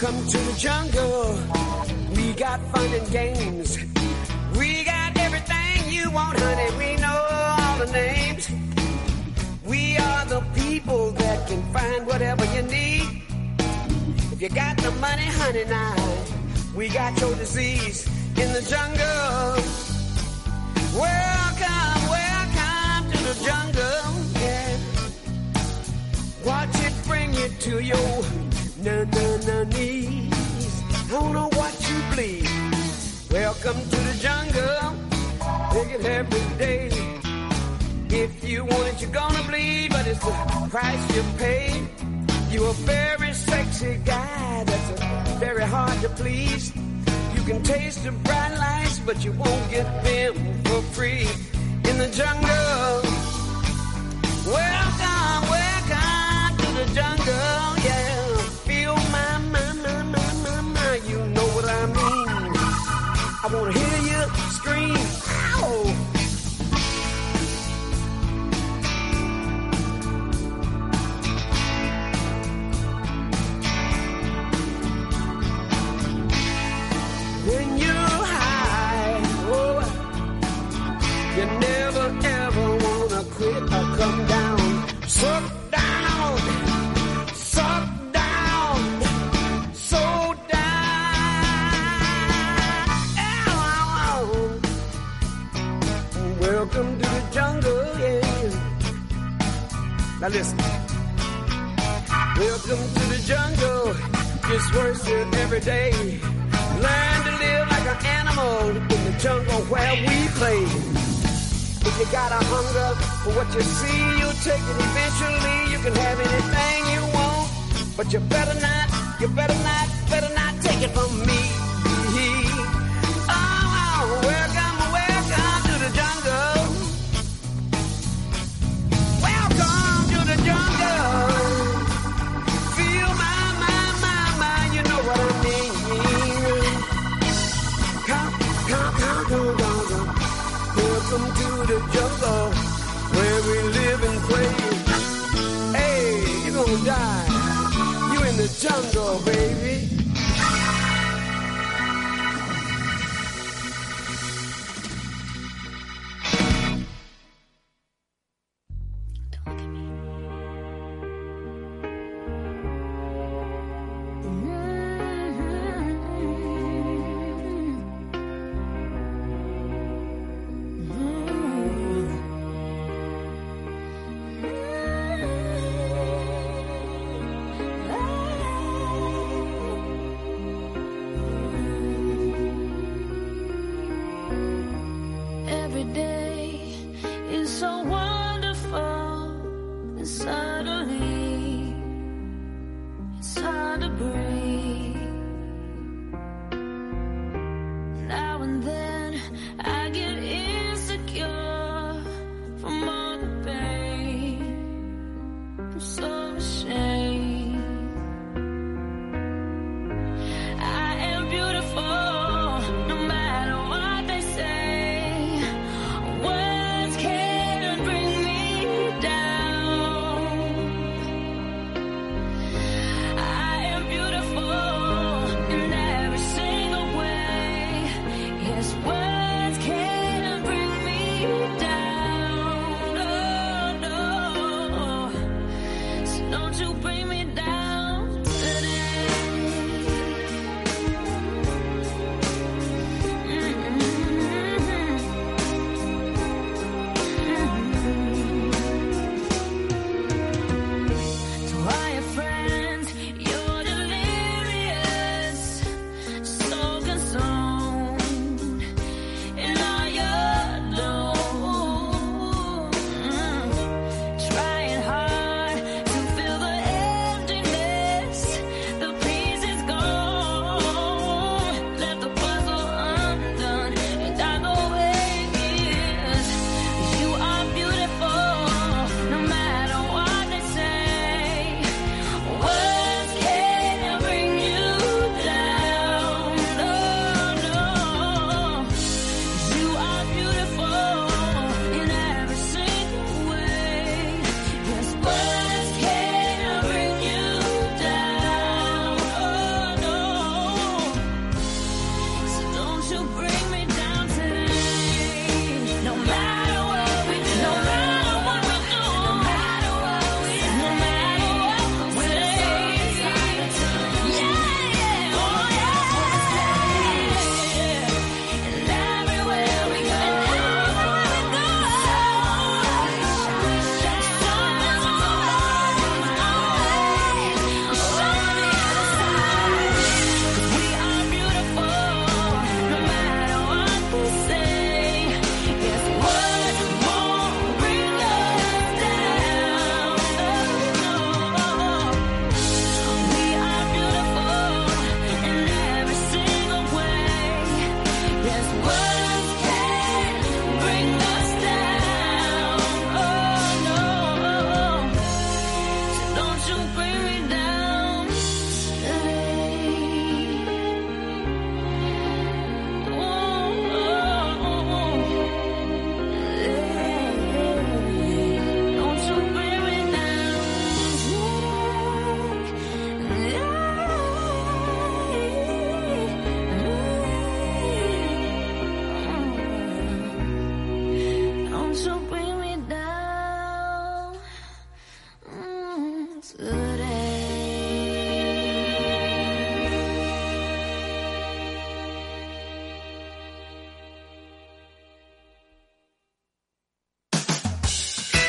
Welcome to the jungle. We got fun and games. We got everything you want, honey. We know all the names. We are the people that can find whatever you need. If you got the money, honey, now we got your disease in the jungle. Welcome, welcome to the jungle. Yeah. Watch it bring you to your na na knees. Don't know what you bleed. Welcome to the jungle. Take it every day. If you want it, you're gonna bleed, but it's the price you pay. You're a very sexy guy that's very hard to please. You can taste the bright lights, but you won't get them for free in the jungle. Welcome, I wanna hear you scream, ow! When you're high, oh, you never ever wanna quit or come down. Suck Now listen. Welcome to the jungle. Gets worse every day. Learn to live like an animal in the jungle where we play. If you got a hunger for what you see, you'll take it eventually. You can have anything you want, but you better not, you better not, better not take it from me.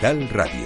Capital Radio.